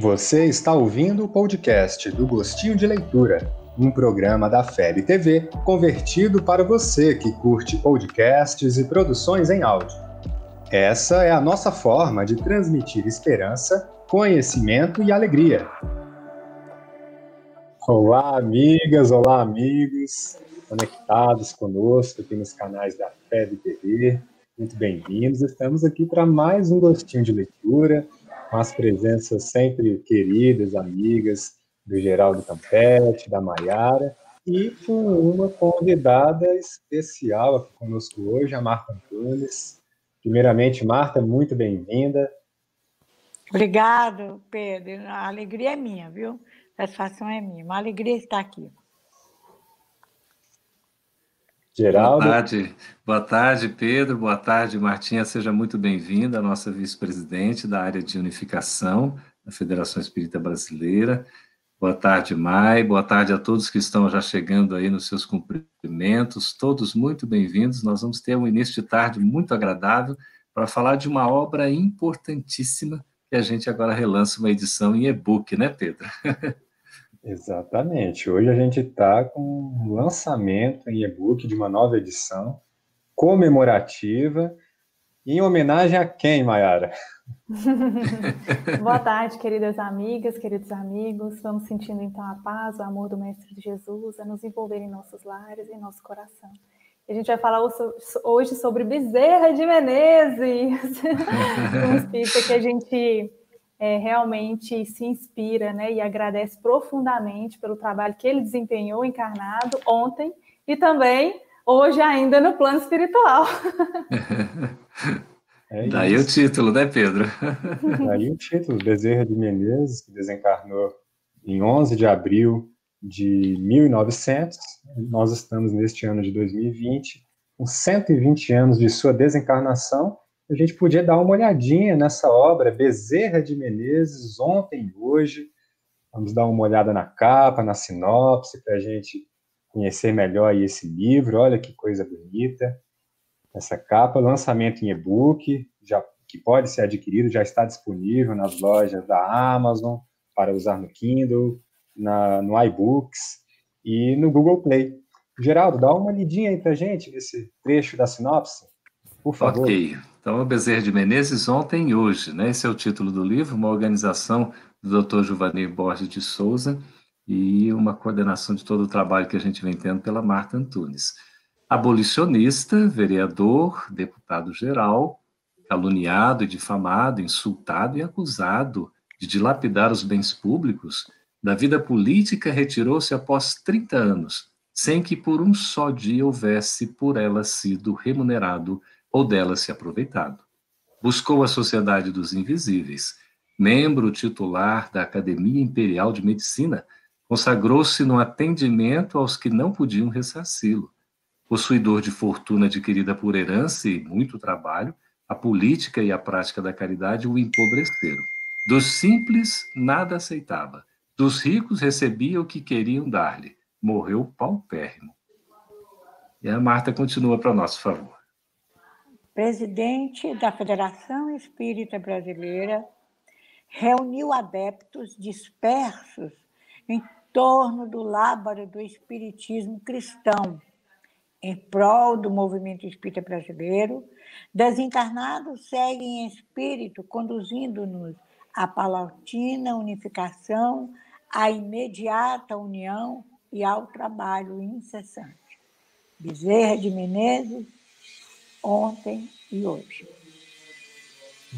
Você está ouvindo o podcast do Gostinho de Leitura, um programa da FEB TV convertido para você que curte podcasts e produções em áudio. Essa é a nossa forma de transmitir esperança, conhecimento e alegria. Olá, amigas, olá, amigos, conectados conosco aqui nos canais da FEB TV. Muito bem-vindos. Estamos aqui para mais um Gostinho de Leitura com as presenças sempre queridas, amigas do Geraldo Campete, da Maiara, e com uma convidada especial aqui conosco hoje, a Marta Antunes. Primeiramente, Marta, muito bem-vinda. Obrigado, Pedro. A alegria é minha, viu? A satisfação é minha. Uma alegria estar aqui. Geraldo. Boa tarde, boa tarde, Pedro. Boa tarde, Martinha. Seja muito bem-vinda, nossa vice-presidente da área de unificação da Federação Espírita Brasileira. Boa tarde, Mai. Boa tarde a todos que estão já chegando aí nos seus cumprimentos. Todos muito bem-vindos. Nós vamos ter um início de tarde muito agradável para falar de uma obra importantíssima que a gente agora relança uma edição em e-book, né, Pedro? Exatamente. Hoje a gente está com um lançamento em e-book de uma nova edição comemorativa. Em homenagem a quem, Mayara? Boa tarde, queridas amigas, queridos amigos. Vamos sentindo então a paz, o amor do Mestre Jesus a nos envolver em nossos lares e em nosso coração. A gente vai falar hoje sobre Bezerra de Menezes, um espírito que a gente é, realmente se inspira né, e agradece profundamente pelo trabalho que ele desempenhou encarnado ontem e também hoje ainda no plano espiritual. É Daí o título, né, Pedro? Daí o título, Bezerra de Menezes, que desencarnou em 11 de abril de 1900. Nós estamos neste ano de 2020, com 120 anos de sua desencarnação, a gente podia dar uma olhadinha nessa obra, Bezerra de Menezes, ontem e hoje. Vamos dar uma olhada na capa, na sinopse, para a gente conhecer melhor esse livro. Olha que coisa bonita. Essa capa, lançamento em e-book, já, que pode ser adquirido, já está disponível nas lojas da Amazon, para usar no Kindle, na, no iBooks e no Google Play. Geraldo, dá uma lidinha aí para gente nesse trecho da sinopse, por favor. Ok. Então, Bezerra de Menezes, ontem e hoje, né? Esse é o título do livro, uma organização do Dr. Giovanni Borges de Souza e uma coordenação de todo o trabalho que a gente vem tendo pela Marta Antunes. Abolicionista, vereador, deputado-geral, caluniado e difamado, insultado e acusado de dilapidar os bens públicos, da vida política retirou-se após 30 anos, sem que por um só dia houvesse por ela sido remunerado ou dela se aproveitado. Buscou a Sociedade dos Invisíveis, membro titular da Academia Imperial de Medicina, consagrou-se no atendimento aos que não podiam ressarci-lo. Possuidor de fortuna adquirida por herança e muito trabalho, a política e a prática da caridade o empobreceram. Dos simples, nada aceitava. Dos ricos, recebia o que queriam dar-lhe. Morreu paupérrimo. E a Marta continua para nosso favor presidente da Federação Espírita Brasileira, reuniu adeptos dispersos em torno do lábaro do espiritismo cristão, em prol do movimento espírita brasileiro. Desencarnados seguem em espírito, conduzindo-nos à palatina unificação, à imediata união e ao trabalho incessante. Bezerra de Menezes, ontem e hoje.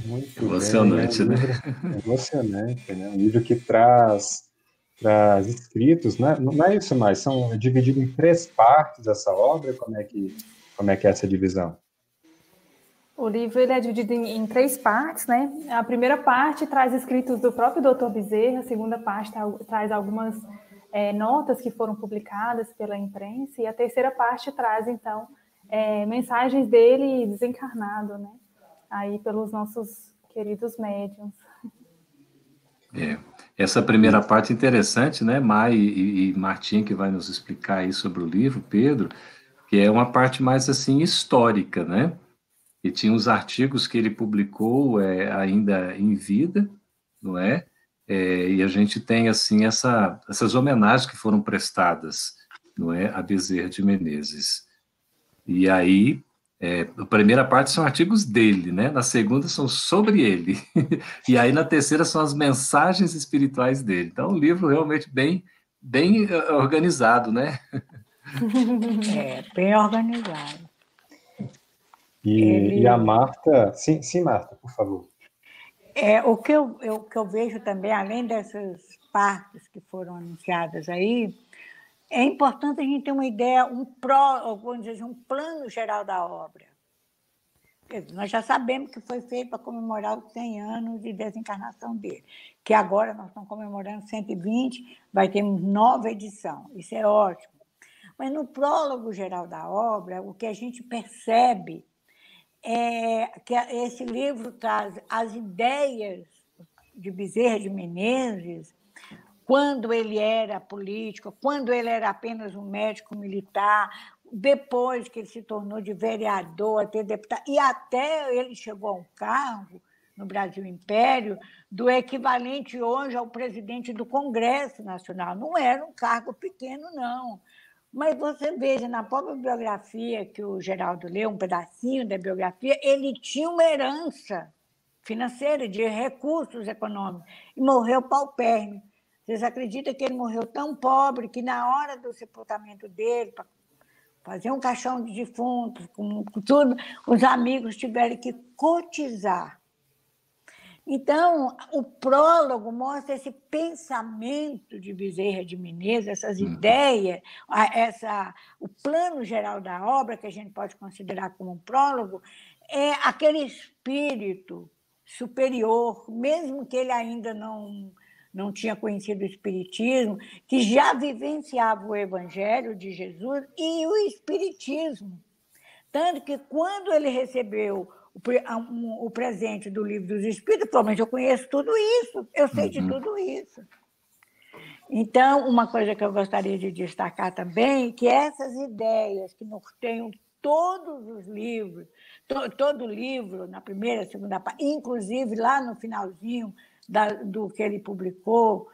Muito emocionante, bem, né? Né? emocionante, né? Um livro que traz, traz escritos, né? Não é isso mais, são divididos em três partes essa obra, como é que, como é, que é essa divisão? O livro ele é dividido em, em, três partes, né? A primeira parte traz escritos do próprio Dr. Bezerra, a segunda parte tá, traz algumas é, notas que foram publicadas pela imprensa, e a terceira parte traz, então, é, mensagens dele desencarnado, né? Aí pelos nossos queridos médiums. É. Essa primeira parte é interessante, né? Mai e, e Martim, que vai nos explicar aí sobre o livro, Pedro, que é uma parte mais assim histórica, né? E tinha os artigos que ele publicou é, ainda em vida, não é? é, e a gente tem assim essa, essas homenagens que foram prestadas, não é, a Bezerra de Menezes. E aí, é, a primeira parte são artigos dele, né? Na segunda são sobre ele. e aí na terceira são as mensagens espirituais dele. Então, um livro realmente bem, bem eh, organizado, né? é, bem organizado. E, ele... e a Marta, sim, sim, Marta, por favor. É, o que eu, eu, que eu vejo também, além dessas partes que foram anunciadas aí, é importante a gente ter uma ideia, um pró, vamos dizer, um plano geral da obra. Nós já sabemos que foi feito para comemorar os 100 anos de desencarnação dele, que agora nós estamos comemorando 120, vai ter nova edição, isso é ótimo. Mas no prólogo geral da obra, o que a gente percebe é que esse livro traz as ideias de Bezerra de Menezes, quando ele era político, quando ele era apenas um médico militar, depois que ele se tornou de vereador, até deputado, e até ele chegou a um cargo no Brasil Império do equivalente hoje ao presidente do Congresso Nacional. Não era um cargo pequeno, não. Mas você veja, na própria biografia que o Geraldo leu, um pedacinho da biografia, ele tinha uma herança financeira, de recursos econômicos, e morreu paupérrimo. Vocês acreditam que ele morreu tão pobre que, na hora do sepultamento dele, para fazer um caixão de defuntos, com, com tudo, os amigos tiveram que cotizar então, o prólogo mostra esse pensamento de Bezerra de Menezes, essas uhum. ideias, essa, o plano geral da obra, que a gente pode considerar como um prólogo, é aquele espírito superior, mesmo que ele ainda não, não tinha conhecido o Espiritismo, que já vivenciava o Evangelho de Jesus e o Espiritismo. Tanto que, quando ele recebeu o, presente do livro dos Espíritos, provavelmente eu conheço tudo isso, eu sei uhum. de tudo isso. Então, uma coisa que eu gostaria de destacar também, que essas ideias que norteiam todos os livros, to, todo livro, na primeira, segunda parte, inclusive lá no finalzinho da, do que ele publicou,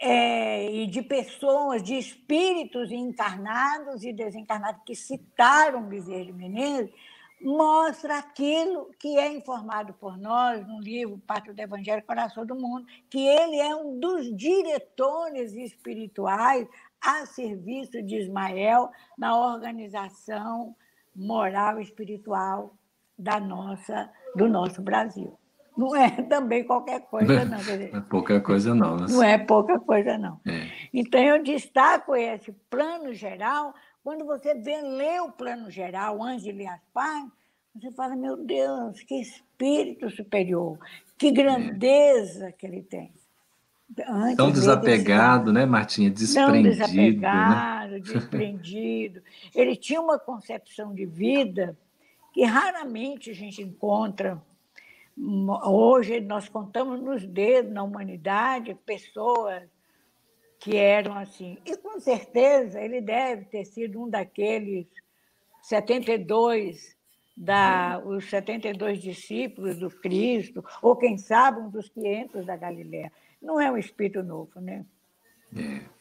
é, e de pessoas, de espíritos encarnados e desencarnados que citaram Bezerra de Menezes, mostra aquilo que é informado por nós no livro Pátrio do Evangelho, Coração do Mundo, que ele é um dos diretores espirituais a serviço de Ismael na organização moral e espiritual da nossa, do nosso Brasil. Não é também qualquer coisa, não. Dizer, não é pouca coisa, não. Né? Não é pouca coisa, não. É. Então, eu destaco esse plano geral quando você vê, lê o plano geral antes de ler as páginas, você fala, meu Deus, que espírito superior, que grandeza que ele tem. Antes Tão desapegado, né, Martinha? Desprendido. Tão desapegado, né? desprendido. Ele tinha uma concepção de vida que raramente a gente encontra. Hoje nós contamos nos dedos na humanidade pessoas que eram assim. E com certeza ele deve ter sido um daqueles 72 da os 72 discípulos do Cristo, ou quem sabe um dos 500 da Galiléia. Não é um espírito novo, né? É.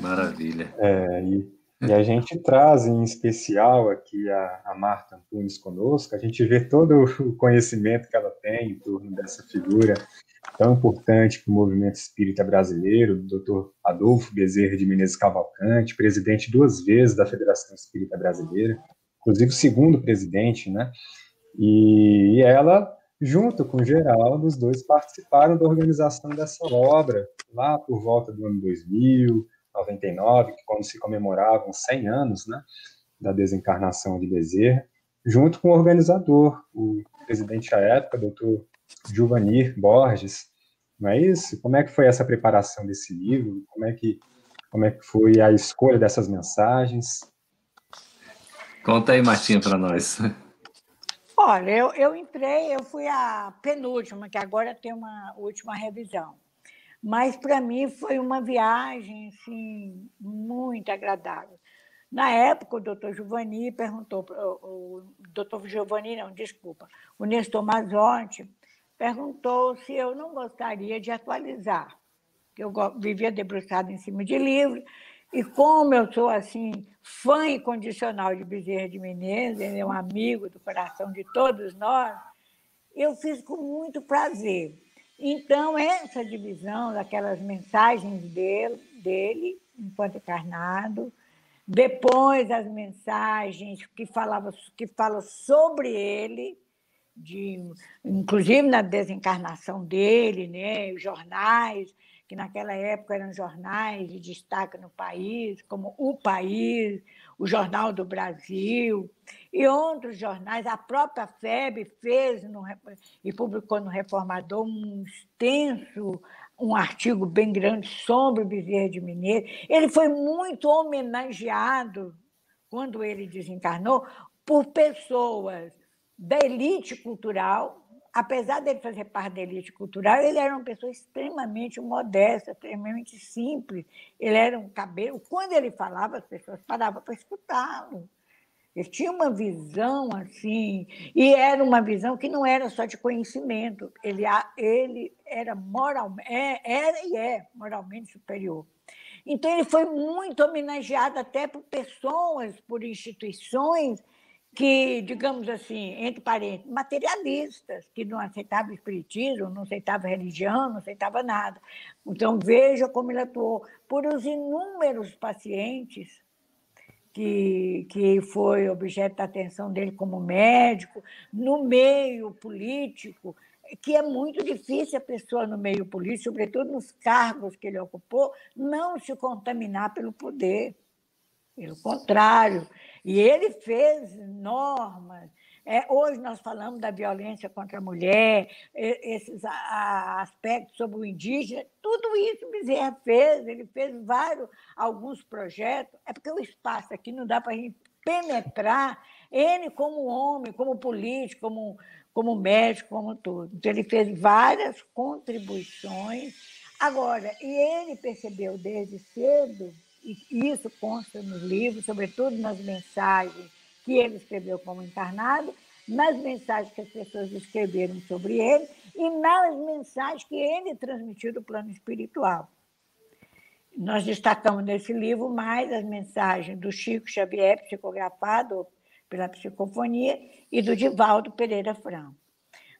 Maravilha. É, e, e, a gente traz em especial aqui a, a Marta Antunes conosco, a gente vê todo o conhecimento que ela tem em torno dessa figura tão importante para o movimento espírita brasileiro, o Dr. Adolfo Bezerra de Menezes Cavalcante, presidente duas vezes da Federação Espírita Brasileira, inclusive o segundo presidente, né? E ela, junto com Geraldo, os dois participaram da organização dessa obra, lá por volta do ano 2000, 99, quando se comemoravam 100 anos, né, da desencarnação de Bezerra, junto com o organizador, o presidente à época, doutor Giovanni Borges, não é isso? Como é que foi essa preparação desse livro? Como é que, como é que foi a escolha dessas mensagens? Conta aí, Martinha, para nós. Olha, eu, eu entrei, eu fui a penúltima, que agora tem uma última revisão. Mas para mim foi uma viagem assim, muito agradável. Na época, o doutor Giovanni perguntou, o, doutor Giovanni, não, desculpa, o Nestor Mazotti perguntou se eu não gostaria de atualizar. Eu vivia debruçada em cima de livros, e como eu sou assim fã incondicional de Bezerra de Menezes, ele é um amigo do coração de todos nós, eu fiz com muito prazer. Então, essa divisão daquelas mensagens dele, dele enquanto encarnado, depois as mensagens que falavam que falam sobre ele, de, inclusive na desencarnação dele, né, os jornais, que naquela época eram jornais de destaque no país, como O País, o Jornal do Brasil, e outros jornais. A própria FEB fez no, e publicou no Reformador um extenso, um artigo bem grande sobre o Bezerra de Mineiro. Ele foi muito homenageado, quando ele desencarnou, por pessoas da elite cultural, apesar dele fazer parte da elite cultural, ele era uma pessoa extremamente modesta, extremamente simples. Ele era um cabelo. Quando ele falava, as pessoas paravam para escutá-lo. Ele tinha uma visão assim, e era uma visão que não era só de conhecimento, ele, ele era moralmente, é, era e é moralmente superior. Então, ele foi muito homenageado até por pessoas, por instituições que, digamos assim, entre parênteses, materialistas, que não aceitavam espiritismo, não aceitavam religião, não aceitavam nada. Então, veja como ele atuou por os inúmeros pacientes que, que foi objeto da atenção dele como médico, no meio político, que é muito difícil a pessoa no meio político, sobretudo nos cargos que ele ocupou, não se contaminar pelo poder. Pelo contrário, e ele fez normas. É, hoje nós falamos da violência contra a mulher, esses aspectos sobre o indígena, tudo isso Bezerra fez, ele fez vários, alguns projetos. É porque o espaço aqui não dá para a gente penetrar ele como homem, como político, como, como médico, como tudo. Então, ele fez várias contribuições. Agora, e ele percebeu desde cedo e isso consta nos livros, sobretudo nas mensagens que ele escreveu como encarnado, nas mensagens que as pessoas escreveram sobre ele e nas mensagens que ele transmitiu do plano espiritual. Nós destacamos nesse livro mais as mensagens do Chico Xavier, psicografado pela psicofonia, e do Divaldo Pereira Franco.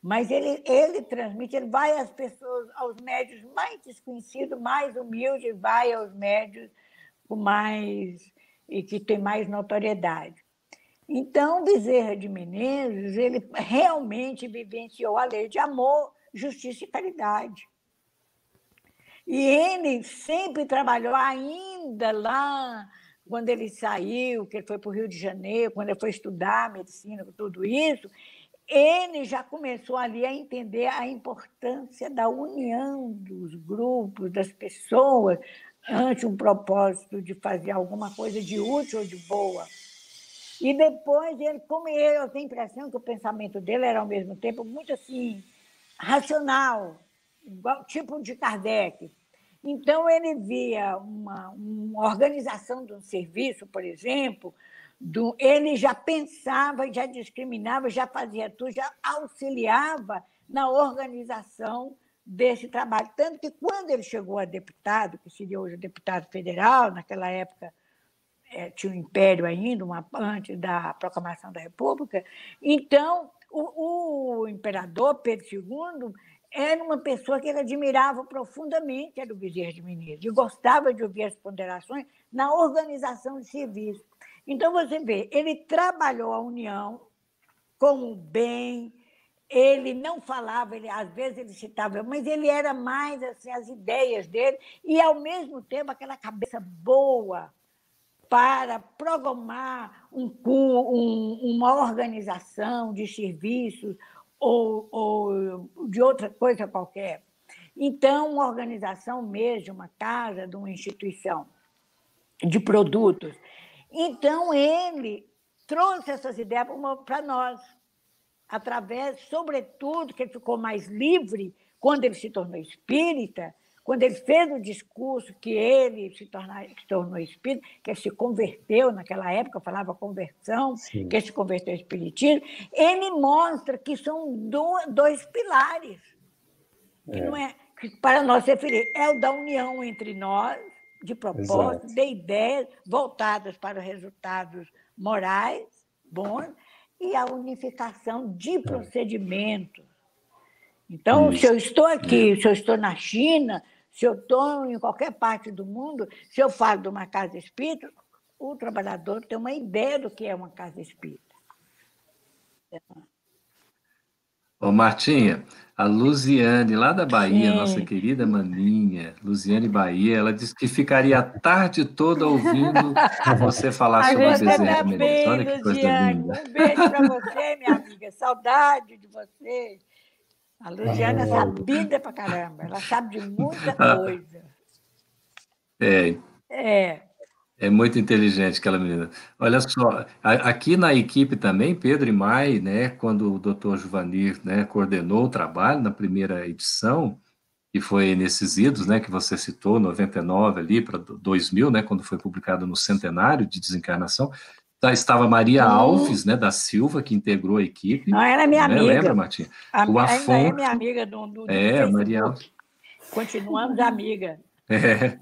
Mas ele, ele transmite, ele vai às pessoas, aos médios mais desconhecidos, mais humildes, vai aos médios mais e que tem mais notoriedade. Então, Bezerra de Menezes, ele realmente vivenciou a lei de amor, justiça e caridade. E ele sempre trabalhou, ainda lá, quando ele saiu, que ele foi para o Rio de Janeiro, quando ele foi estudar medicina, tudo isso, ele já começou ali a entender a importância da união dos grupos, das pessoas, ante um propósito de fazer alguma coisa de útil ou de boa. E depois ele, como eu tenho a impressão que o pensamento dele era ao mesmo tempo muito assim racional, igual, tipo de Kardec. Então ele via uma, uma organização de um serviço, por exemplo, do, ele já pensava, já discriminava, já fazia tudo, já auxiliava na organização desse trabalho. Tanto que, quando ele chegou a deputado, que seria hoje deputado federal, naquela época é, tinha o um Império ainda, uma, antes da proclamação da República, então o, o imperador Pedro II era uma pessoa que ele admirava profundamente, era o Bezerra de e gostava de ouvir as ponderações na organização de serviço. Então, você vê, ele trabalhou a União como bem, ele não falava, ele, às vezes ele citava, mas ele era mais assim, as ideias dele, e ao mesmo tempo aquela cabeça boa para programar um, um, uma organização de serviços ou, ou de outra coisa qualquer. Então, uma organização mesmo, uma casa, de uma instituição de produtos. Então, ele trouxe essas ideias para nós através, sobretudo, que ele ficou mais livre quando ele se tornou espírita, quando ele fez o discurso que ele se, tornar, se tornou espírita, que ele se converteu naquela época, falava conversão, Sim. que ele se converteu ao espiritismo, ele mostra que são dois pilares, que é. não é que para nós referir, é o da união entre nós, de propósito, Exato. de ideias voltadas para resultados morais bons e a unificação de é. procedimentos. Então, se eu estou aqui, é. se eu estou na China, se eu estou em qualquer parte do mundo, se eu falo de uma casa espírita, o trabalhador tem uma ideia do que é uma casa espírita. Ô, Martinha, a Luziane, lá da Bahia, Sim. nossa querida maninha, Luziane Bahia, ela disse que ficaria a tarde toda ouvindo você falar sobre a Bezerra Menezes. Olha que coisa linda. Um beijo para você, minha amiga. Saudade de você. A Luziane é sabida pra caramba. Ela sabe de muita ah. coisa. É. É. É muito inteligente aquela menina. Olha só, aqui na equipe também, Pedro e Mai, né, quando o doutor Juvanir né, coordenou o trabalho na primeira edição, que foi nesses idos, né, que você citou, 99 ali para 2000, né, quando foi publicado no centenário de desencarnação, tá, estava Maria Alves, né, da Silva, que integrou a equipe. Não, ela é minha né, amiga. Lembra, Martinha? A, o é minha amiga do, do, do É, Maria Alves. Continuamos amiga. É,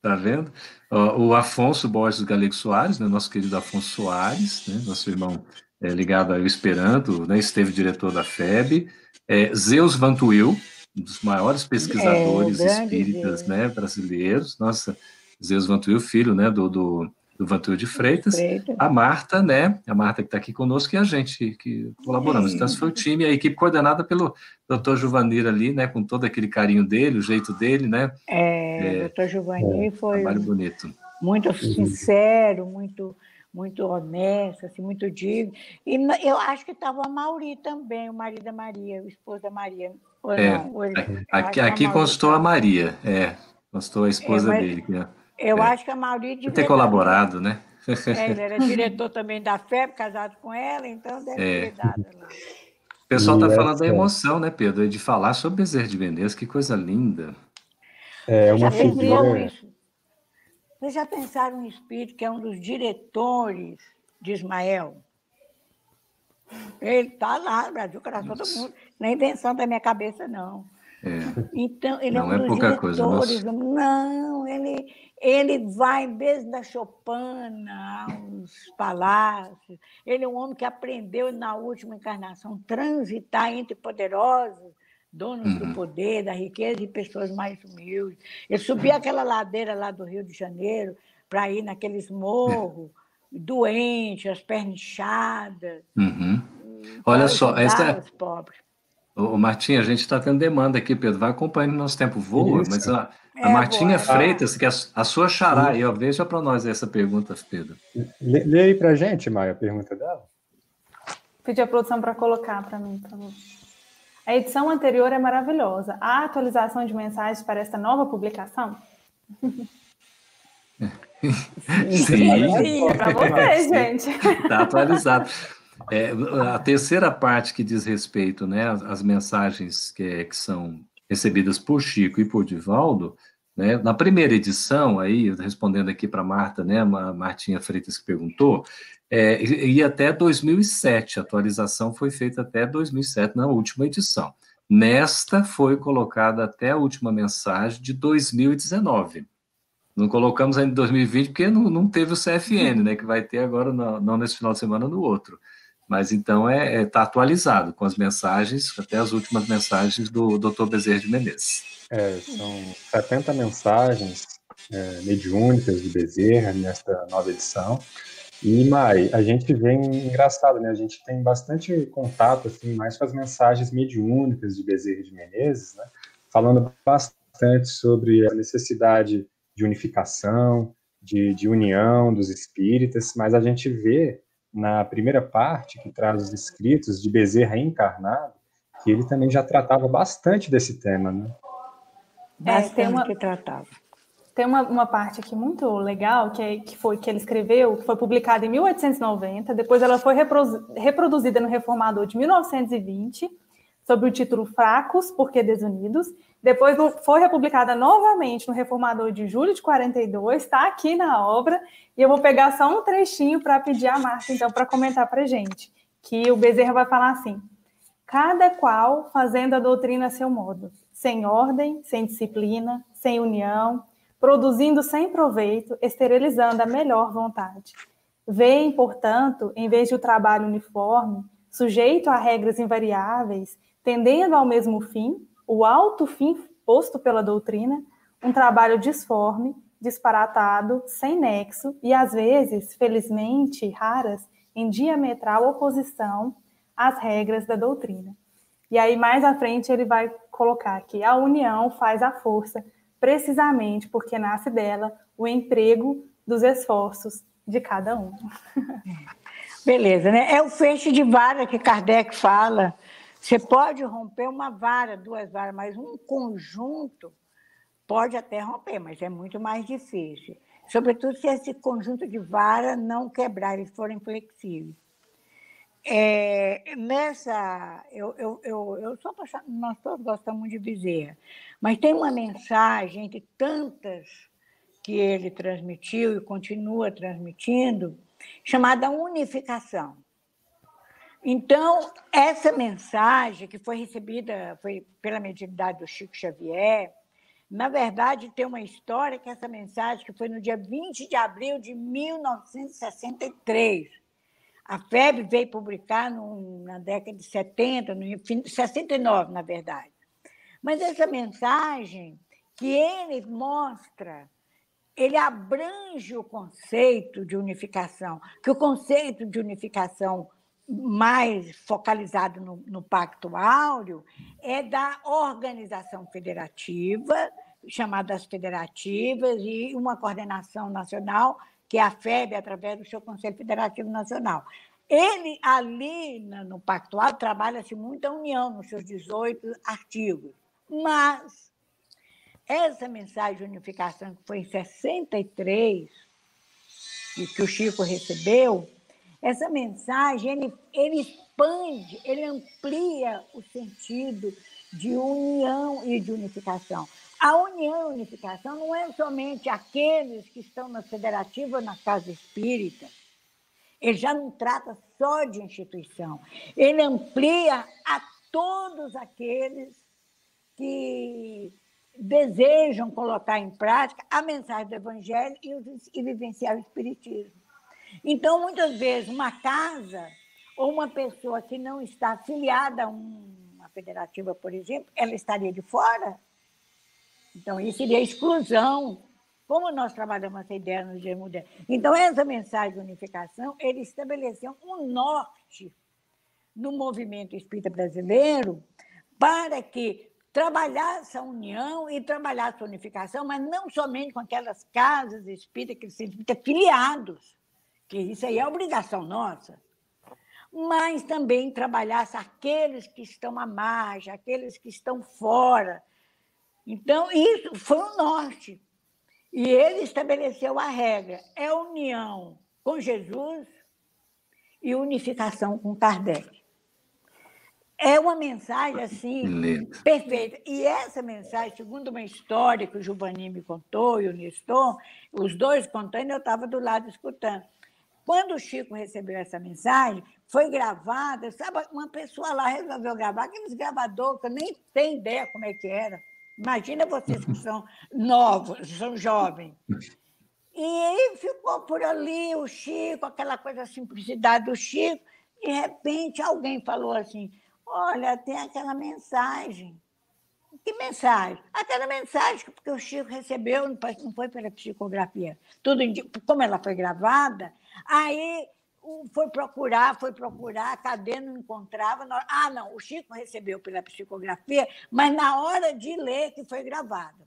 Tá vendo? o Afonso Borges Galego Soares, né, nosso querido Afonso Soares, né, nosso irmão é, ligado ao Esperanto, né, esteve diretor da FEB. É, Zeus Vantuil, um dos maiores pesquisadores é, espíritas né, brasileiros. Nossa, Zeus Vantuil, filho né, do, do do Vantur de Freitas, Freitas, a Marta, né? A Marta que está aqui conosco e a gente que colaboramos. Então, esse foi o time, a equipe coordenada pelo doutor Juvanir ali, né? Com todo aquele carinho dele, o jeito dele, né? É, é doutor Juvanir é, foi. Trabalho bonito. Muito sincero, muito muito honesto, assim, muito digno. E eu acho que estava a Mauri também, o marido da Maria, o esposo da Maria. é, não, aqui, aqui constou a Maria, é, constou a esposa é, mas, dele. É. Eu é. acho que a Mauri devia ter colaborado, né? É, ele era diretor também da FEB, casado com ela, então deve é. ter dado lá. O pessoal está falando da emoção, né, Pedro? De falar sobre Bezerra de Menezes, que coisa linda. É uma figura... Vocês já pensaram em espírito que é um dos diretores de Ismael? Ele está lá, Brasil, coração do mundo. Nem invenção da minha cabeça, não. É. Então, ele não é um dos é pouca diretores. Coisa, não, ele ele vai desde a Chopana aos palácios. Ele é um homem que aprendeu na última encarnação transitar entre poderosos, donos uhum. do poder, da riqueza e pessoas mais humildes. Ele subia aquela ladeira lá do Rio de Janeiro para ir naqueles morros, doente, as pernas inchadas. Uhum. Olha só, essa. Ô, Martim, a gente está tendo demanda aqui, Pedro. Vai acompanhando nosso tempo voa, Isso. mas a, a é, Martinha boa. Freitas, que é a sua xará, aí, ó, veja para nós essa pergunta, Pedro. Lê, lê aí para gente, Maia, a pergunta dela. Pedi a produção para colocar para mim, A edição anterior é maravilhosa. Há atualização de mensagens para esta nova publicação? Sim, Sim para você, gente. Está atualizado. É, a terceira parte que diz respeito né, às mensagens que, que são recebidas por Chico e por Divaldo, né, na primeira edição, aí, respondendo aqui para Marta, né, Martinha Freitas que perguntou, é, ia até 2007, a atualização foi feita até 2007, na última edição. Nesta foi colocada até a última mensagem de 2019. Não colocamos ainda em 2020 porque não, não teve o CFN, né, que vai ter agora, não, não nesse final de semana, no outro. Mas então está é, é, tá atualizado com as mensagens, até as últimas mensagens do Dr. Bezerra de Menezes. É, são 70 mensagens é, mediúnicas de Bezerra nesta nova edição. E, Mai, a gente vem engraçado, né? A gente tem bastante contato, assim, mais com as mensagens mediúnicas de Bezerra de Menezes, né? Falando bastante sobre a necessidade de unificação, de, de união dos espíritas, mas a gente vê na primeira parte, que traz os escritos de Bezerra encarnado, que ele também já tratava bastante desse tema, né? É, tem uma que tratava. Tem uma, uma parte aqui muito legal que, é, que foi que ele escreveu, que foi publicada em 1890, depois ela foi reproduzida no Reformador de 1920, sob o título Fracos, porque Desunidos, Depois foi republicada novamente no Reformador de julho de 42, está aqui na obra, e eu vou pegar só um trechinho para pedir a Marta, então, para comentar para gente, que o Bezerra vai falar assim, cada qual fazendo a doutrina a seu modo, sem ordem, sem disciplina, sem união, produzindo sem proveito, esterilizando a melhor vontade. Veem, portanto, em vez de o trabalho uniforme, sujeito a regras invariáveis, tendendo ao mesmo fim, o alto fim posto pela doutrina, um trabalho disforme, disparatado, sem nexo e, às vezes, felizmente, raras, em diametral oposição às regras da doutrina. E aí, mais à frente, ele vai colocar que a união faz a força, precisamente porque nasce dela o emprego dos esforços de cada um. Beleza, né? É o feixe de vara que Kardec fala você pode romper uma vara, duas varas, mas um conjunto pode até romper, mas é muito mais difícil. Sobretudo se esse conjunto de vara não quebrar, eles forem flexíveis. É, nessa, eu, eu, eu, eu sou apaixonada, nós todos gostamos de Bezerra, mas tem uma mensagem entre tantas que ele transmitiu e continua transmitindo, chamada unificação. Então, essa mensagem que foi recebida foi pela mediunidade do Chico Xavier, na verdade, tem uma história que essa mensagem que foi no dia 20 de abril de 1963. A FEB veio publicar no, na década de 70, no, 69, na verdade. Mas essa mensagem que ele mostra, ele abrange o conceito de unificação, que o conceito de unificação mais focalizado no, no, Pacto Áureo é da organização federativa, chamadas federativas, e uma coordenação nacional, que é a FEB, através do seu Conselho Federativo Nacional. Ele, ali no Pacto Áureo, trabalha-se muito a união nos seus 18 artigos, mas essa mensagem de unificação, que foi em 63, e que o Chico recebeu, essa mensagem, ele, ele expande, ele amplia o sentido de união e de unificação. A união e unificação não é somente aqueles que estão na federativa na casa espírita. Ele já não trata só de instituição. Ele amplia a todos aqueles que desejam colocar em prática a mensagem do Evangelho e, e vivenciar o Espiritismo. Então, muitas vezes, uma casa ou uma pessoa que não está afiliada a uma federativa, por exemplo, ela estaria de fora. Então, isso seria exclusão. Como nós trabalhamos essa ideia no dia moderno. Então, essa mensagem de unificação, ele estabeleceu um norte no movimento espírita brasileiro para que trabalhasse a união e trabalhasse a unificação, mas não somente com aquelas casas espíritas que se filiados, que isso aí é obrigação nossa, mas também trabalhasse aqueles que estão à margem, aqueles que estão fora. Então, isso foi o norte. E ele estabeleceu a regra: é união com Jesus e unificação com Kardec. É uma mensagem assim perfeita. E essa mensagem, segundo uma história que o Giovanni me contou e o Nestor, os dois contando, eu estava do lado escutando. Quando o Chico recebeu essa mensagem, foi gravada, sabe, uma pessoa lá resolveu gravar, aqueles gravadores que eu nem tenho ideia como é que era. Imagina vocês que são novos, são jovens. E aí ficou por ali o Chico, aquela coisa, a simplicidade do Chico. De repente, alguém falou assim: Olha, tem aquela mensagem. Que mensagem? Aquela mensagem que o Chico recebeu, não foi pela psicografia. Tudo como ela foi gravada, Aí foi procurar, foi procurar, cadê não encontrava. Ah, não, o Chico recebeu pela psicografia, mas na hora de ler que foi gravado.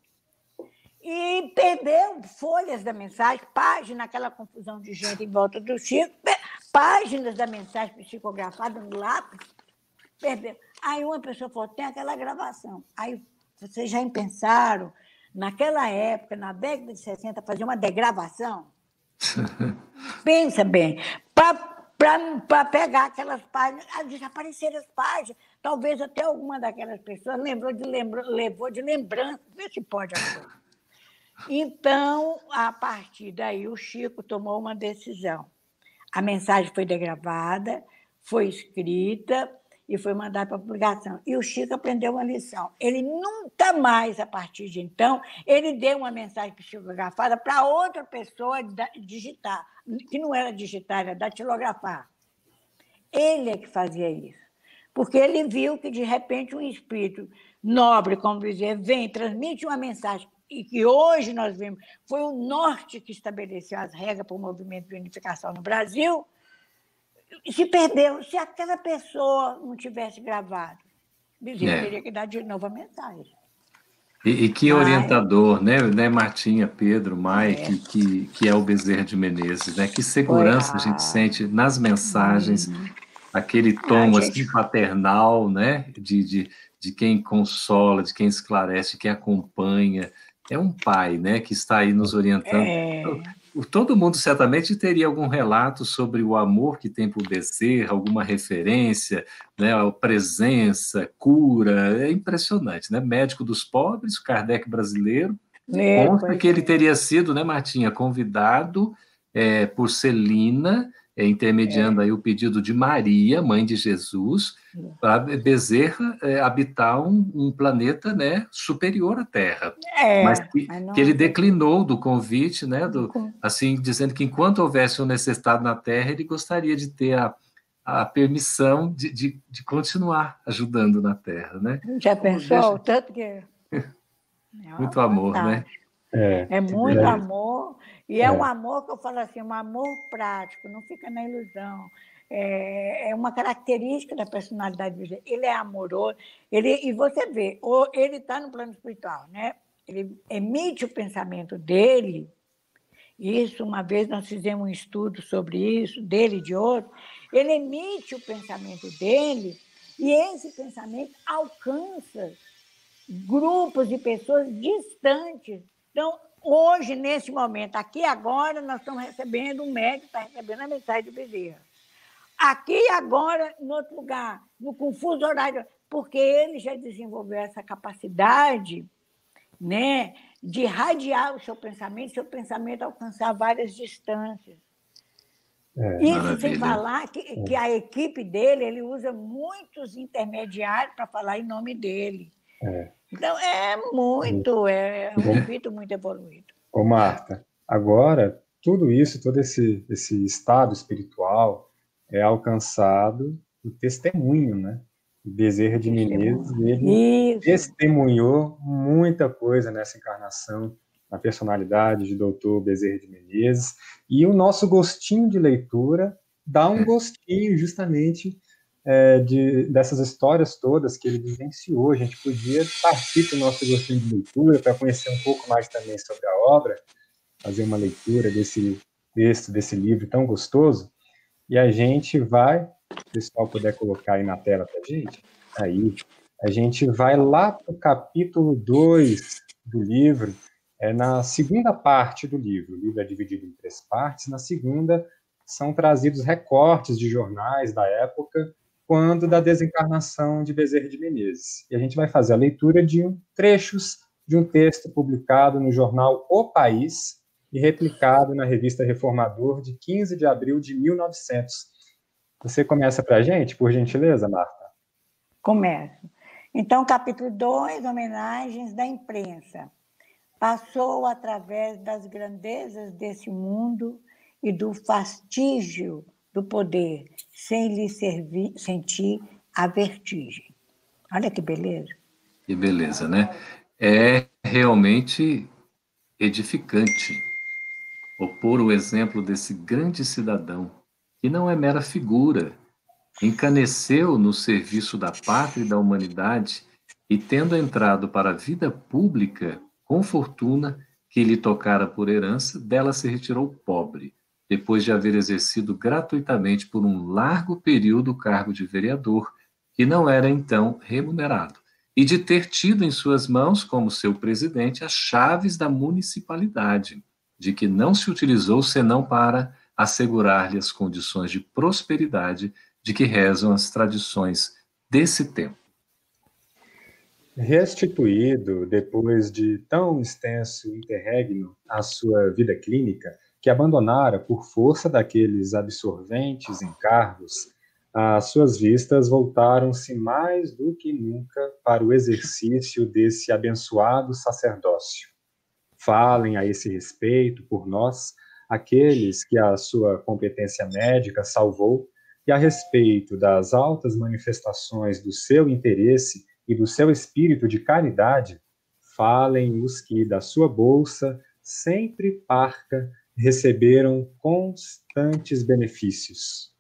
E perdeu folhas da mensagem, página, aquela confusão de gente em volta do Chico, páginas da mensagem psicografada no lápis, perdeu. Aí uma pessoa falou, tem aquela gravação. Aí vocês já pensaram, naquela época, na década de 60, fazer uma degravação? Pensa bem, para pegar aquelas páginas, ah, desapareceram as páginas. Talvez até alguma daquelas pessoas lembrou de lembra, levou de lembrança, vê se pode agora. Então, a partir daí, o Chico tomou uma decisão. A mensagem foi degravada, foi escrita e foi mandada para publicação. E o Chico aprendeu uma lição. Ele nunca mais, a partir de então, ele deu uma mensagem psicografada para outra pessoa digitar, que não era digitar, era datilografar. Ele é que fazia isso. Porque ele viu que, de repente, um espírito nobre, como dizer, vem, transmite uma mensagem e que hoje nós vemos, foi o Norte que estabeleceu as regras para o movimento de unificação no Brasil, se perdeu. Se aquela pessoa não tivesse gravado, Bezerra é. teria que dar de novo a mensagem. E, e que orientador, né, né, Martinha, Pedro, Mai, é. que, que, é o Bezerra de Menezes, né? Que segurança a gente sente nas mensagens, uhum. aquele tom ah, assim paternal, né? De, de, de quem consola, de quem esclarece, de quem acompanha, é um pai, né, que está aí nos orientando. É... Todo mundo certamente teria algum relato sobre o amor que tem por Bezerra, alguma referência, né, a presença, cura, é impressionante, né? Médico dos pobres, Kardec brasileiro, é, consta que ele é. teria sido, né, Martinha, convidado é, por Celina é, intermediando é. aí o pedido de Maria, mãe de Jesus, para Bezerra é, habitar um, um, planeta né, superior à Terra. É, mas que, mas que, ele declinou do convite, né, do, assim, dizendo que enquanto houvesse um necessitado na Terra, ele gostaria de ter a, a permissão de, de, de continuar ajudando na Terra. Né? Já então, pensou? Deixa... Tanto que. muito amor, né? É, é muito amor e é, é um amor que eu falo assim, um amor prático, não fica na ilusão. É, é uma característica da personalidade Jesus. Ele é amoroso, ele, e você vê, ele está no plano espiritual, né? Ele emite o pensamento dele. Isso, uma vez nós fizemos um estudo sobre isso, dele e de outro. Ele emite o pensamento dele e esse pensamento alcança grupos de pessoas distantes. Então, Hoje, nesse momento, aqui agora, nós estamos recebendo, um médico está recebendo a mensagem de Bezerra. Aqui agora, em outro lugar, no confuso horário, porque ele já desenvolveu essa capacidade né, de radiar o seu pensamento, seu pensamento alcançar várias distâncias. É, Isso maravilha. sem falar que, é. que, a equipe dele, ele usa muitos intermediários para falar em nome dele. É. Então, é muito, é um espírito muito evoluído. Ô, Marta, agora, tudo isso, todo esse, esse estado espiritual é alcançado o testemunho, né? Bezerra de Menezes, ele isso. testemunhou muita coisa nessa encarnação, na personalidade de doutor Bezerra de Menezes, e o nosso gostinho de leitura dá um gostinho justamente é, de, dessas histórias todas que ele vivenciou. A gente podia partir para o nosso gostinho de leitura para conhecer um pouco mais também sobre a obra, fazer uma leitura desse texto, desse livro tão gostoso. E a gente vai, se o pessoal puder colocar aí na tela para a gente, aí, a gente vai lá para o capítulo 2 do livro, é na segunda parte do livro. O livro é dividido em três partes. Na segunda, são trazidos recortes de jornais da época quando da desencarnação de Bezerra de Menezes. E a gente vai fazer a leitura de um, trechos de um texto publicado no jornal O País e replicado na revista Reformador de 15 de abril de 1900. Você começa para a gente, por gentileza, Marta? Começo. Então, capítulo 2, homenagens da imprensa. Passou através das grandezas desse mundo e do fastígio do poder, sem lhe servir, sentir a vertigem. Olha que beleza. Que beleza, né? É realmente edificante opor o exemplo desse grande cidadão, que não é mera figura, encaneceu no serviço da pátria e da humanidade e, tendo entrado para a vida pública com fortuna que lhe tocara por herança, dela se retirou pobre depois de haver exercido gratuitamente por um largo período o cargo de vereador, que não era então remunerado, e de ter tido em suas mãos, como seu presidente, as chaves da municipalidade, de que não se utilizou senão para assegurar-lhe as condições de prosperidade de que rezam as tradições desse tempo. Restituído, depois de tão extenso interregno, à sua vida clínica, que abandonara por força daqueles absorventes encargos, as suas vistas voltaram-se mais do que nunca para o exercício desse abençoado sacerdócio. Falem a esse respeito, por nós, aqueles que a sua competência médica salvou, e a respeito das altas manifestações do seu interesse e do seu espírito de caridade, falem os que da sua bolsa, sempre parca, receberam constantes benefícios.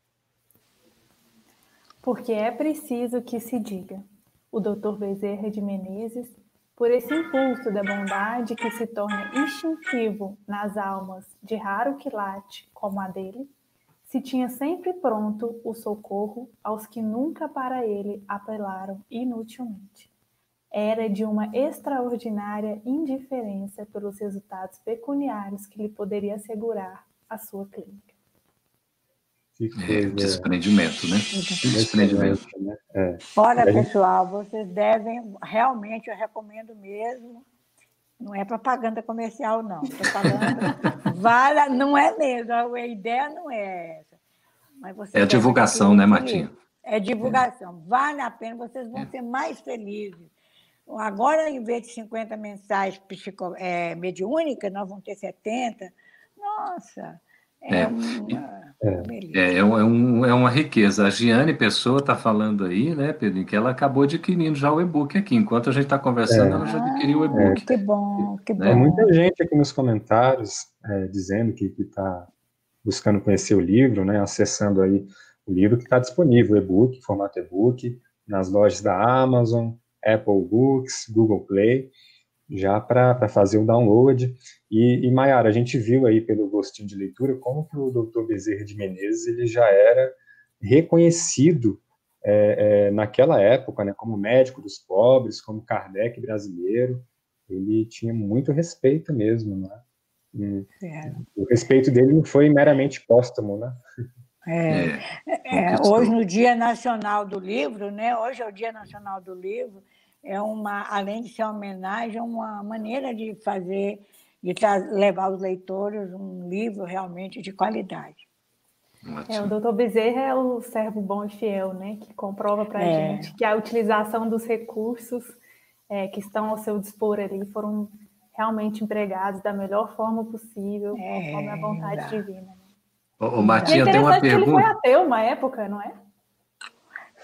Porque é preciso que se diga, o Dr. Bezerra de Menezes, por esse impulso da bondade que se torna instintivo nas almas de raro quilate como a dele, se tinha sempre pronto o socorro aos que nunca para ele apelaram inutilmente. Era de uma extraordinária indiferença pelos resultados pecuniários que lhe poderia assegurar a sua clínica. É, desprendimento, né? Desprendimento. Né? É. Olha, pessoal, vocês devem, realmente, eu recomendo mesmo, não é propaganda comercial, não. Estou falando, vale, não é mesmo, a ideia não é essa. Mas você é divulgação, né, Martinha? É divulgação. É. Vale a pena, vocês vão é. ser mais felizes. Agora, em vez de 50 mensais psico, é, mediúnicas, nós vamos ter 70. Nossa, é, é, uma, é, é, é, um, é uma riqueza. A Giane Pessoa está falando aí, né, Pedro, que ela acabou adquirindo já o e-book aqui. Enquanto a gente está conversando, é. ela já adquiriu o e-book. Ah, que bom, que né? bom. muita gente aqui nos comentários é, dizendo que está buscando conhecer o livro, né, acessando aí o livro que está disponível, e-book, formato e-book, nas lojas da Amazon, Apple Books, Google Play já para fazer o download. E, e Mayara, a gente viu aí pelo gostinho de leitura como que o Dr. Bezerra de Menezes ele já era reconhecido é, é, naquela época, né, como médico dos pobres, como Kardec brasileiro. Ele tinha muito respeito mesmo, né? é. O respeito dele não foi meramente póstumo, né? É, é, é hoje no Dia Nacional do Livro, né? Hoje é o Dia Nacional do Livro é uma, além de ser uma homenagem, é uma maneira de fazer, de levar aos leitores um livro realmente de qualidade. É, o doutor Bezerra é o servo bom e fiel, né? Que comprova para a é. gente que a utilização dos recursos é, que estão ao seu dispor ali foram realmente empregados da melhor forma possível, é, conforme a vontade divina. Ô, ô Matinha, tem uma pergunta. ele foi ateu uma época, não é?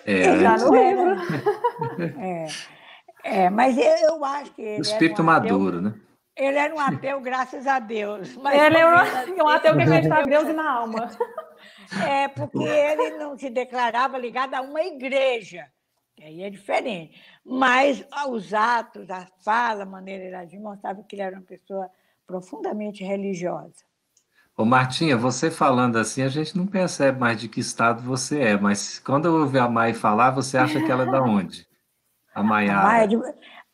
É, Já no livro. é. É, mas eu acho que. Ele o espírito um maduro, né? Ele era um ateu, graças a Deus. Mas ele era um, um ateu que acreditava em Deus e na alma. É, porque ele não se declarava ligado a uma igreja. Aí é diferente. Mas os atos, a fala, a maneira de agir, mostravam que ele era uma pessoa profundamente religiosa. Ô Martinha, você falando assim, a gente não percebe mais de que estado você é, mas quando eu ouvi a Mai falar, você acha que ela é da onde? A Maiara. É de...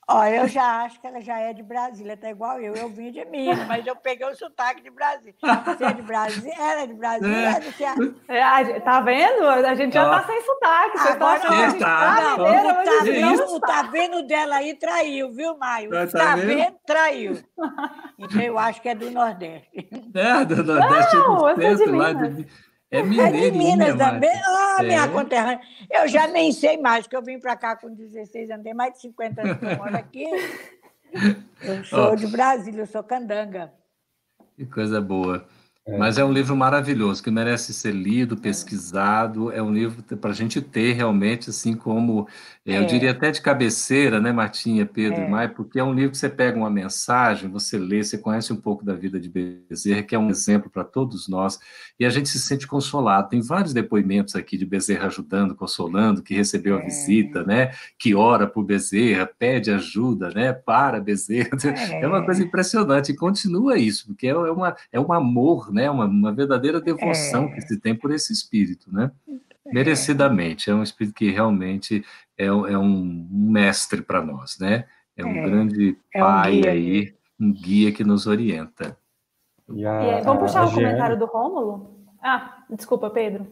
Olha, eu já acho que ela já é de Brasília, tá igual eu. Eu vim de Minas, mas eu peguei o sotaque de Brasília. Você é de Brasília? Ela é de Brasília? É. É, tá vendo? A gente já tá sem sotaque. Você Agora, tá achando tá, não, não, tá, vendo, tá vendo dela aí traiu, viu, Maio? Tá, tá vendo? vendo? Traiu. Então eu acho que é do Nordeste. É, do Nordeste, não, do centro, lá de... É mineiro. É de Minas também. Ah, oh, minha é. conterrânea. Eu já nem sei mais, que eu vim para cá com 16 anos, tem mais de 50 anos que eu moro aqui. Eu sou oh. de Brasília, eu sou candanga. Que coisa boa. É. Mas é um livro maravilhoso, que merece ser lido, pesquisado. É um livro para a gente ter realmente, assim como, é. eu diria até de cabeceira, né, Martinha, Pedro é. e Mai, porque é um livro que você pega uma mensagem, você lê, você conhece um pouco da vida de Bezerra, que é um exemplo para todos nós, e a gente se sente consolado. Tem vários depoimentos aqui de Bezerra ajudando, consolando, que recebeu a é. visita, né, que ora por Bezerra, pede ajuda, né, para Bezerra. É, uma coisa impressionante, e continua isso, porque é, uma, é um amor né? Uma, uma verdadeira devoção é. que se tem por esse espírito, né? É. Merecidamente, é um espírito que realmente é, é um mestre para nós, né? É um é. grande pai um aí, um guia que nos orienta. A, vamos puxar o comentário do Rômulo? Ah, desculpa, Pedro.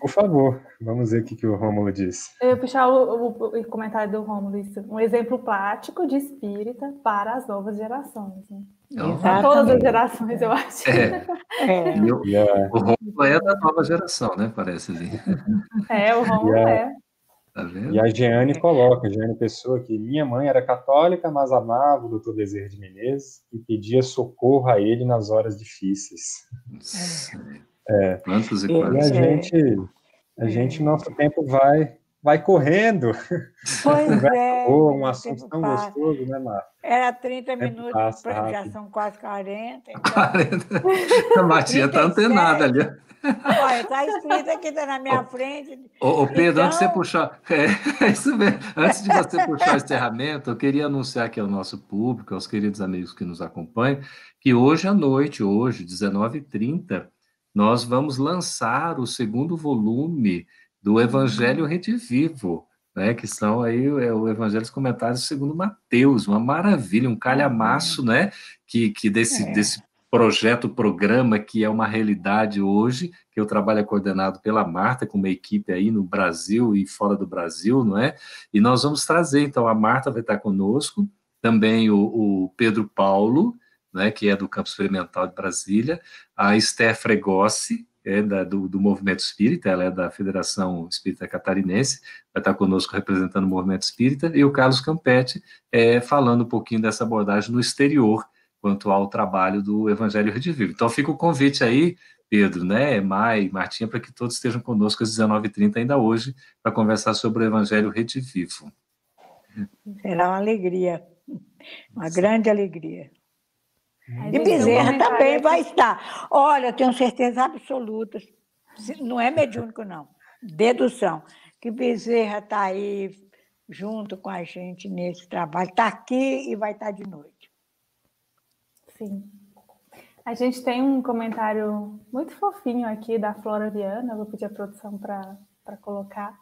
Por favor, vamos ver o que, que o Rômulo diz. Eu ia puxar o, o, o, comentário do Rômulo, isso. Um exemplo prático de espírita para as novas gerações. Né? Para todas as gerações, eu acho. É. é. O, yeah. o Rômulo é da nova geração, né? Parece ali. É, o Rômulo é. Tá vendo? E a Jeane coloca, a Jeane Pessoa, que minha mãe era católica, mas amava o doutor Bezerra de Menezes e pedia socorro a ele nas horas difíceis. É. Quantos e quantos? E a gente, a gente, nosso tempo vai vai correndo. Pois é. Oh, um assunto tão passa. gostoso, né, Marta? Era 30 minutos, passa, já são quase 40. Então... 40. A Martinha está antenada ali. Olha, está escrito aqui tá na minha frente. Ô, ô Pedro, então... antes de você então puxar. É, é, isso mesmo. Antes de você puxar o encerramento, eu queria anunciar aqui ao nosso público, aos queridos amigos que nos acompanham, que hoje à noite, hoje, 19h30, nós vamos lançar o segundo volume do Evangelho Redivivo, né, que são aí é, o Evangelho dos Comentários segundo Mateus, uma maravilha, um calhamaço, né, que, que desse, é. desse projeto, programa que é uma realidade hoje, que o trabalho é coordenado pela Marta, com uma equipe aí no Brasil e fora do Brasil, não é? E nós vamos trazer, então, a Marta vai estar conosco, também o, o Pedro Paulo, né, que é do Campo Experimental de Brasília, a Esther Fregossi, é da, do, do, movimento espírita, ela é da Federação Espírita Catarinense, vai estar conosco representando o movimento espírita, e o Carlos Campetti é, falando um pouquinho dessa abordagem no exterior, quanto ao trabalho do Evangelho Redivivo. Então fica o convite aí, Pedro, né, Mai, Martinha, para que todos estejam conosco às 19h30 ainda hoje, para conversar sobre o Evangelho Redivivo. Será uma alegria, uma grande alegria. E Bezerra também vai estar. Olha, tenho certeza absoluta, não é mediúnico, não, dedução, que Bezerra está aí junto com a gente nesse trabalho, está aqui e vai estar de noite. Sim. A gente tem um comentário muito fofinho aqui da Flora Viana, vou pedir a produção para colocar.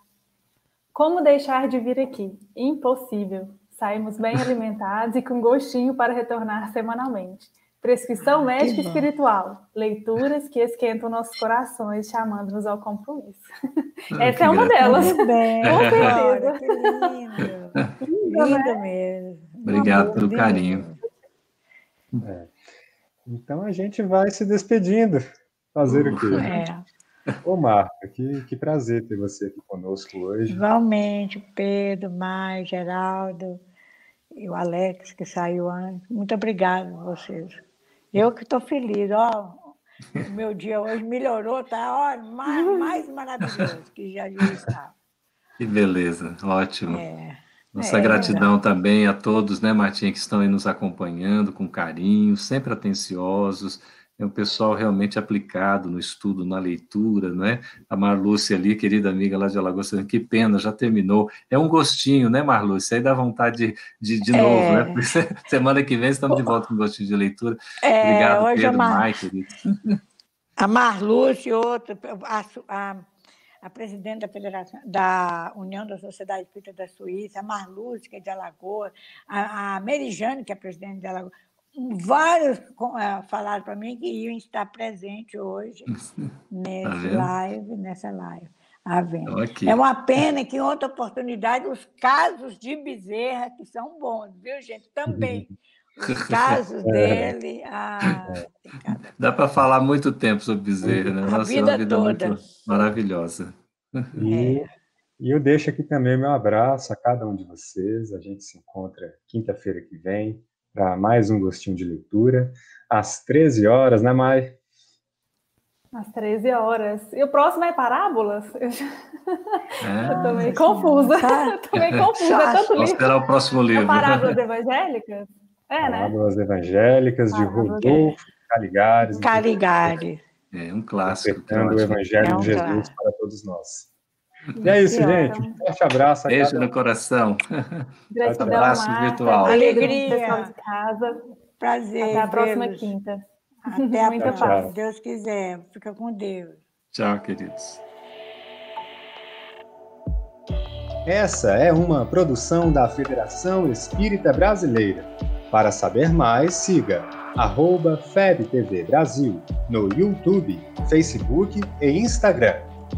Como deixar de vir aqui? Impossível. Saímos bem alimentados e com gostinho para retornar semanalmente. Prescrição ah, médica espiritual. Leituras que esquentam nossos corações, chamando-nos ao compromisso. Ah, Essa é uma delas. Bem, com certeza. que lindo. Lindo, lindo né? mesmo. Obrigado pelo carinho. É. Então a gente vai se despedindo. Fazer o quê? É. Ô, Marta, que, que prazer ter você aqui conosco hoje. Igualmente, Pedro, Mai, Geraldo e o Alex, que saiu antes. Muito obrigado a vocês. Eu que estou feliz, ó. O meu dia hoje melhorou, tá ó, mais, mais maravilhoso que já, já estava. Que beleza, ótimo. É, Nossa é, gratidão é também a todos, né, Martinha, que estão aí nos acompanhando com carinho, sempre atenciosos é um pessoal realmente aplicado no estudo, na leitura, não é? A Marlúcia ali, querida amiga lá de Alagoas, que pena, já terminou. É um gostinho, né, Marlúcia? Aí dá vontade de, de, de é... novo, né? Porque semana que vem estamos de volta com gostinho de leitura. É, Obrigado, hoje Pedro, a Mar... Mai, querido. A Marlúcia e outra, a, a, a, presidente da Federação, da União da Sociedade Espírita da Suíça, a Marlúcia, que é de Alagoas, a, a Merijane, que é presidente de Alagoas, vários é, falaram para mim que iam estar presentes hoje nesse tá live, nessa live. Okay. É uma pena que em outra oportunidade os casos de Bezerra, que são bons, viu, gente? Também. Os casos é. dele. Ah, Dá para falar muito tempo sobre Bezerra, né? Nossa, vida é uma vida toda. muito maravilhosa. E, é. e eu deixo aqui também meu abraço a cada um de vocês. A gente se encontra quinta-feira que vem para mais um gostinho de leitura, às 13 horas, né, Mai? Às 13 horas. E o próximo é parábolas? Eu, já... é. eu tô meio confusa. Tá. tô meio confusa. É tanto livro. esperar o próximo livro. parábolas evangélicas? É, né? Parábolas evangélicas de Rodolfo Caligares. Caligares. É um clássico. Interpretando o Evangelho é um de Jesus clássico. para todos nós. E é isso, gente. Um forte abraço. Beijo cada... no coração. Gratidão, abraço Marta. virtual. Alegria. De casa. Prazer. Até a próxima quinta. Até a próxima, se Deus quiser. Fica com Deus. Tchau, queridos. Essa é uma produção da Federação Espírita Brasileira. Para saber mais, siga arroba FebTV Brasil no YouTube, Facebook e Instagram.